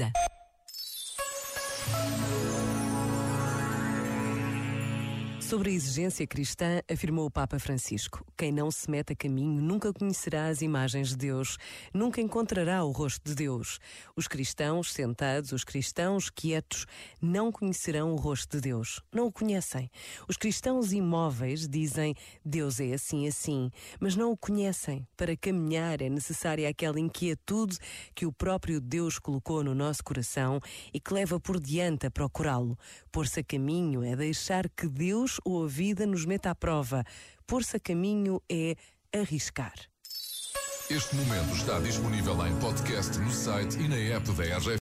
Baliza. Sobre a exigência cristã, afirmou o Papa Francisco: quem não se mete a caminho nunca conhecerá as imagens de Deus, nunca encontrará o rosto de Deus. Os cristãos sentados, os cristãos quietos, não conhecerão o rosto de Deus. Não o conhecem. Os cristãos imóveis dizem Deus é assim, assim, mas não o conhecem. Para caminhar é necessária aquela inquietude que o próprio Deus colocou no nosso coração e que leva por diante a procurá-lo. Pôr-se a caminho é deixar que Deus ou a vida nos meta à prova. Pôr-se a caminho é arriscar. Este momento está disponível em podcast no site e na app da RGF.